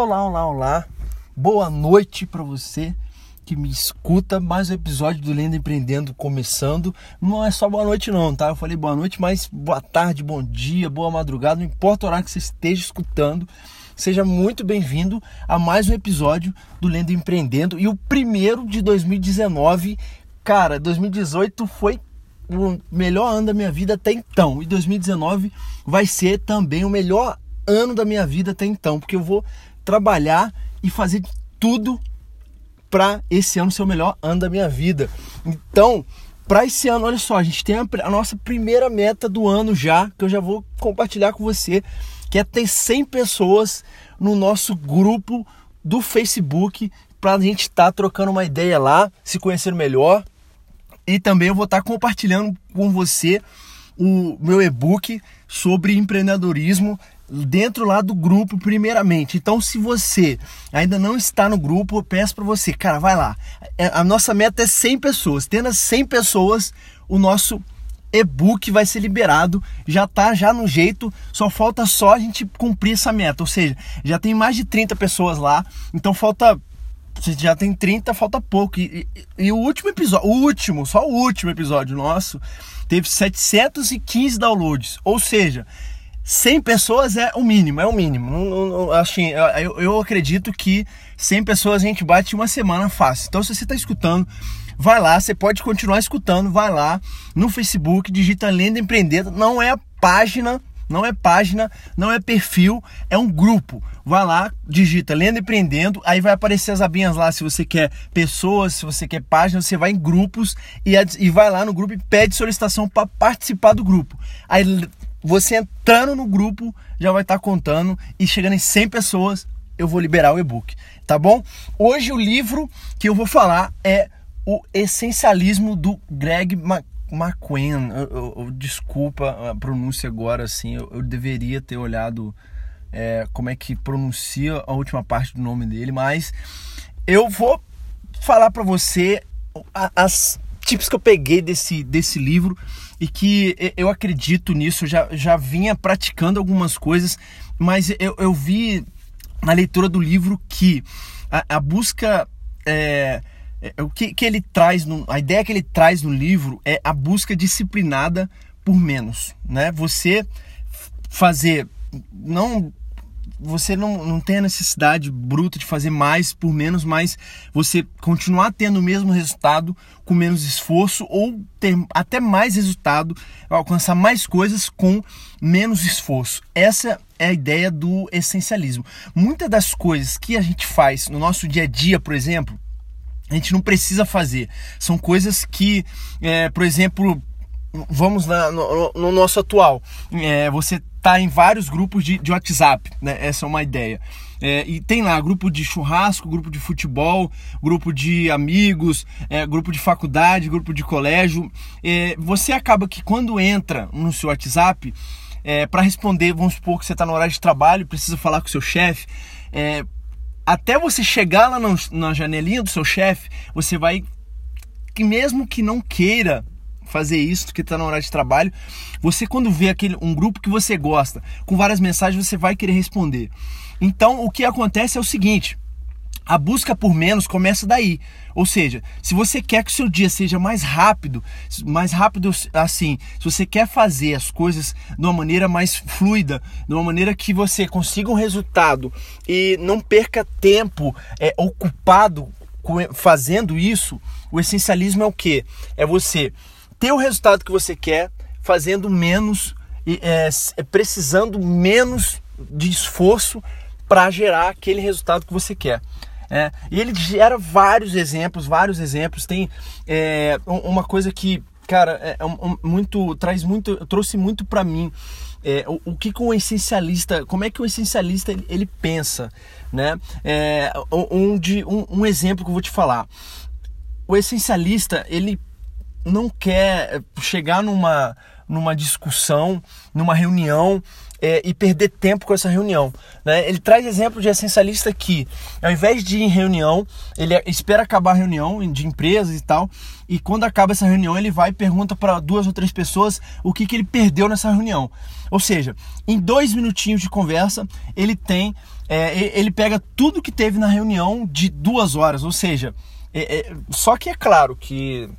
Olá, olá, olá. Boa noite para você que me escuta. Mais um episódio do Lenda Empreendendo começando. Não é só boa noite não, tá? Eu falei boa noite, mas boa tarde, bom dia, boa madrugada, não importa o horário que você esteja escutando. Seja muito bem-vindo a mais um episódio do Lenda Empreendendo e o primeiro de 2019. Cara, 2018 foi o melhor ano da minha vida até então. E 2019 vai ser também o melhor ano da minha vida até então, porque eu vou trabalhar e fazer tudo para esse ano ser o melhor ano da minha vida. Então, para esse ano, olha só, a gente tem a, a, nossa primeira meta do ano já, que eu já vou compartilhar com você, que é ter 100 pessoas no nosso grupo do Facebook para a gente estar tá trocando uma ideia lá, se conhecer melhor. E também eu vou estar tá compartilhando com você o meu e-book sobre empreendedorismo dentro lá do grupo primeiramente. Então, se você ainda não está no grupo, eu peço para você, cara, vai lá. É, a nossa meta é 100 pessoas. Tendo as 100 pessoas, o nosso e-book vai ser liberado, já tá já no jeito, só falta só a gente cumprir essa meta. Ou seja, já tem mais de 30 pessoas lá, então falta já tem 30, falta pouco. E, e, e, o último episódio, o último, só o último episódio nosso, teve 715 downloads. Ou seja, 100 pessoas é o mínimo, é o mínimo. Assim, eu, eu acredito que 100 pessoas a gente bate uma semana fácil. Então, se você está escutando, vai lá, você pode continuar escutando, vai lá no Facebook, digita Lenda Empreendedor. Não é página, não é página, não é perfil, é um grupo. Vai lá, digita Lenda Empreendendo, aí vai aparecer as abinhas lá se você quer pessoas, se você quer páginas, você vai em grupos e, e vai lá no grupo e pede solicitação para participar do grupo. Aí você entrando no grupo já vai estar tá contando e chegando em 100 pessoas eu vou liberar o e-book, tá bom? Hoje o livro que eu vou falar é o Essencialismo do Greg McQueen. Eu, eu, eu, desculpa a pronúncia agora, assim, eu, eu deveria ter olhado é, como é que pronuncia a última parte do nome dele, mas eu vou falar para você as tips que eu peguei desse, desse livro e que eu acredito nisso, já, já vinha praticando algumas coisas, mas eu, eu vi na leitura do livro que a, a busca. É, é, o que, que ele traz, no, a ideia que ele traz no livro é a busca disciplinada por menos, né? Você fazer não você não, não tem a necessidade bruta de fazer mais por menos, mas você continuar tendo o mesmo resultado com menos esforço ou ter até mais resultado, alcançar mais coisas com menos esforço. Essa é a ideia do essencialismo. Muitas das coisas que a gente faz no nosso dia a dia, por exemplo, a gente não precisa fazer. São coisas que, é, por exemplo, vamos na, no, no, nosso atual. É, você tá em vários grupos de, de WhatsApp, né? Essa é uma ideia. É, e tem lá grupo de churrasco, grupo de futebol, grupo de amigos, é, grupo de faculdade, grupo de colégio. É, você acaba que quando entra no seu WhatsApp, é, para responder, vamos supor que você está no horário de trabalho, precisa falar com o seu chefe. É, até você chegar lá no, na janelinha do seu chefe, você vai, que mesmo que não queira fazer isso, que está na hora de trabalho. Você quando vê aquele um grupo que você gosta, com várias mensagens, você vai querer responder. Então, o que acontece é o seguinte, a busca por menos começa daí. Ou seja, se você quer que o seu dia seja mais rápido, mais rápido assim, se você quer fazer as coisas de uma maneira mais fluida, de uma maneira que você consiga um resultado e não perca tempo é, ocupado fazendo isso, o essencialismo é o que? É você ter o resultado que você quer fazendo menos, é, é, precisando menos de esforço para gerar aquele resultado que você quer. É, e ele gera vários exemplos, vários exemplos. Tem é, uma coisa que, cara, é, é muito traz muito, trouxe muito para mim. É, o, o, que, que um essencialista, como é que o essencialista ele, ele pensa, né? É, um, de, um, um exemplo que eu vou te falar. O essencialista ele não quer chegar numa, numa discussão, numa reunião é, e perder tempo com essa reunião. Né? Ele traz exemplo de essencialista que, ao invés de ir em reunião, ele espera acabar a reunião de empresas e tal, e quando acaba essa reunião, ele vai e pergunta para duas ou três pessoas o que, que ele perdeu nessa reunião. Ou seja, em dois minutinhos de conversa, ele tem é, ele pega tudo que teve na reunião de duas horas, ou seja, é, só que é claro que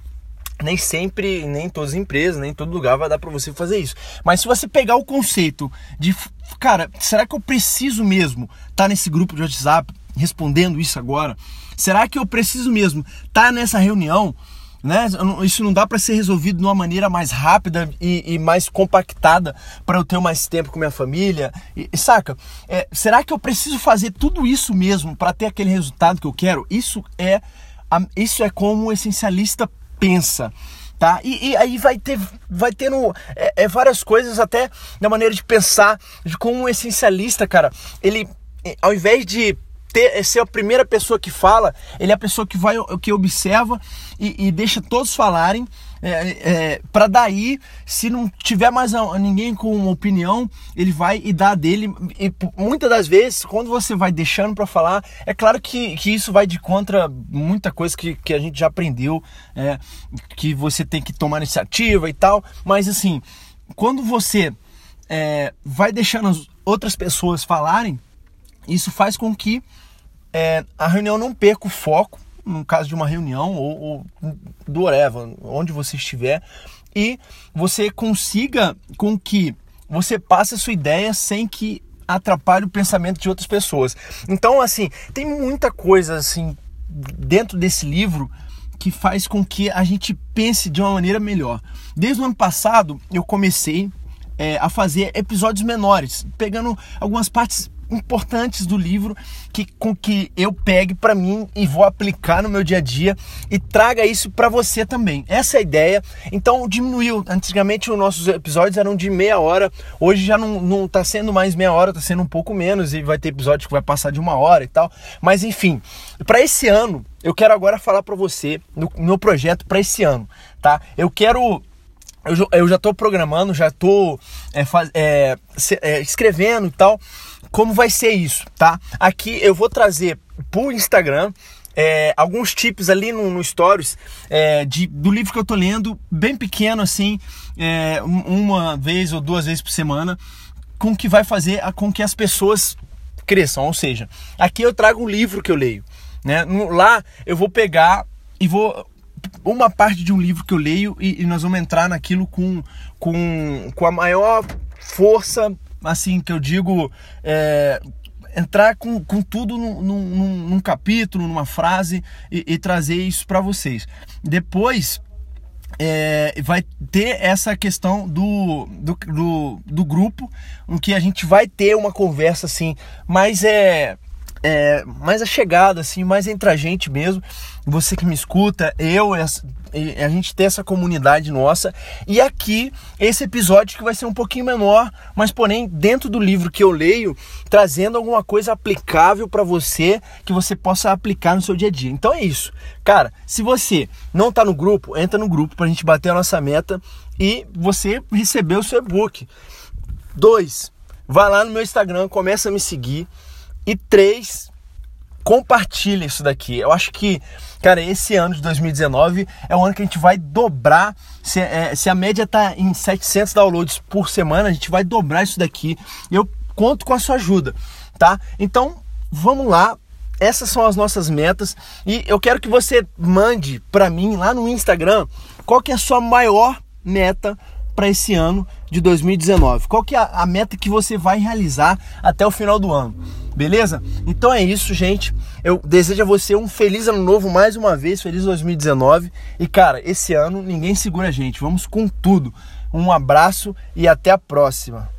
nem sempre, nem em todas as empresas, nem em todo lugar vai dar para você fazer isso. Mas se você pegar o conceito de, cara, será que eu preciso mesmo estar tá nesse grupo de WhatsApp respondendo isso agora? Será que eu preciso mesmo estar tá nessa reunião? Né? Isso não dá para ser resolvido de uma maneira mais rápida e, e mais compactada para eu ter mais tempo com minha família. E, saca? É, será que eu preciso fazer tudo isso mesmo para ter aquele resultado que eu quero? Isso é, isso é como o essencialista pensa tá? E, e, aí vai ter, vai tendo é, é, várias coisas até na maneira de pensar de como um essencialista, cara, ele ao invés de ter, é ser a primeira pessoa que fala, ele é a pessoa que vai que observa e, e deixa todos falarem. É, é, para daí, se não tiver mais ninguém com uma opinião, ele vai e dá dele. E muitas das vezes, quando você vai deixando para falar, é claro que, que isso vai de contra muita coisa que, que a gente já aprendeu, é, que você tem que tomar iniciativa e tal. Mas assim, quando você é, vai deixando as outras pessoas falarem, isso faz com que é, a reunião não perca o foco, no caso de uma reunião ou, ou do whatever, onde você estiver, e você consiga com que você passe a sua ideia sem que atrapalhe o pensamento de outras pessoas. Então, assim, tem muita coisa assim dentro desse livro que faz com que a gente pense de uma maneira melhor. Desde o ano passado eu comecei é, a fazer episódios menores, pegando algumas partes importantes do livro que com que eu pegue para mim e vou aplicar no meu dia a dia e traga isso para você também. Essa é a ideia. Então diminuiu. Antigamente os nossos episódios eram de meia hora, hoje já não, não tá sendo mais meia hora, tá sendo um pouco menos e vai ter episódio que vai passar de uma hora e tal. Mas enfim, para esse ano eu quero agora falar para você no meu projeto para esse ano, tá? Eu quero eu, já estou programando, já estou é, é, é, escrevendo e tal como vai ser isso, tá? Aqui eu vou trazer pro Instagram é, alguns tips ali no, no Stories é, de, do livro que eu tô lendo, bem pequeno assim, é, uma vez ou duas vezes por semana, com que vai fazer a, com que as pessoas cresçam. Ou seja, aqui eu trago um livro que eu leio, né? Lá eu vou pegar e vou uma parte de um livro que eu leio e, e nós vamos entrar naquilo com, com, com a maior força assim, que eu digo, é, entrar com, com tudo num, num, num, capítulo, numa frase e, e trazer isso para vocês. Depois é, vai ter essa questão do, do, do, do, grupo, em que a gente vai ter uma conversa assim, mais é, é mais a chegada assim, mais entre a gente mesmo você que me escuta, eu, a gente ter essa comunidade nossa. E aqui, esse episódio que vai ser um pouquinho menor, mas porém dentro do livro que eu leio, trazendo alguma coisa aplicável para você, que você possa aplicar no seu dia a dia. Então é isso. Cara, se você não tá no grupo, entra no grupo pra gente bater a nossa meta e você receber o seu e-book. Dois, vai lá no meu Instagram, começa a me seguir. E três, compartilha isso daqui. Eu acho que, cara, esse ano de 2019 é o ano que a gente vai dobrar. Se, é, se a média tá em 700 downloads por semana, a gente vai dobrar isso daqui. Eu conto com a sua ajuda, tá? Então, vamos lá. Essas são as nossas metas e eu quero que você mande para mim lá no Instagram qual que é a sua maior meta para esse ano de 2019. Qual que é a meta que você vai realizar até o final do ano? Beleza? Então é isso, gente. Eu desejo a você um feliz ano novo mais uma vez, feliz 2019. E cara, esse ano ninguém segura a gente. Vamos com tudo. Um abraço e até a próxima.